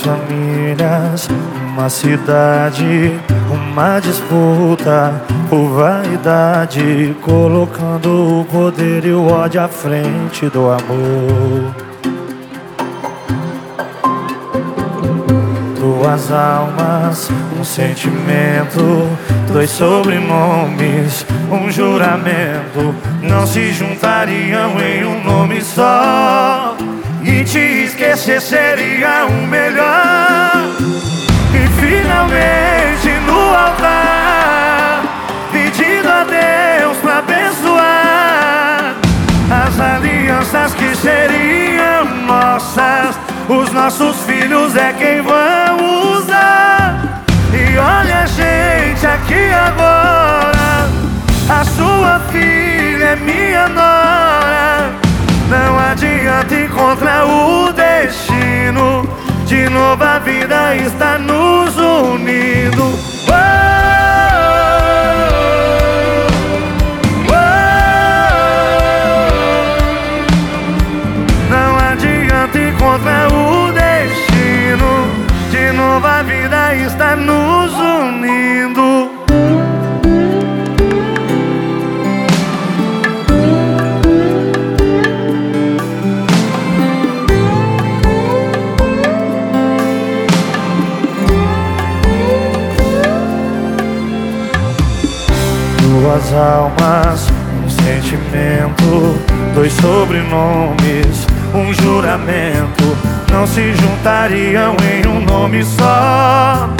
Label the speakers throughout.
Speaker 1: Famílias, uma cidade, uma disputa por vaidade, colocando o poder e o ódio à frente do amor. Duas almas, um sentimento, dois sobrenomes, um juramento, não se juntariam em um nome só. Esquecer seria o melhor. E finalmente no altar Pedindo a Deus pra abençoar As alianças que seriam nossas. Os nossos filhos é quem vão usar. E olha a gente aqui agora A sua filha é minha nora. Não adianta encontrar o destino De novo a vida está nos unindo. Oh, oh, oh, Não adianta encontrar o destino De novo a vida está nos unindo duas almas, um sentimento, dois sobrenomes, um juramento, não se juntariam em um nome só.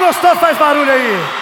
Speaker 1: gostou faz barulho aí.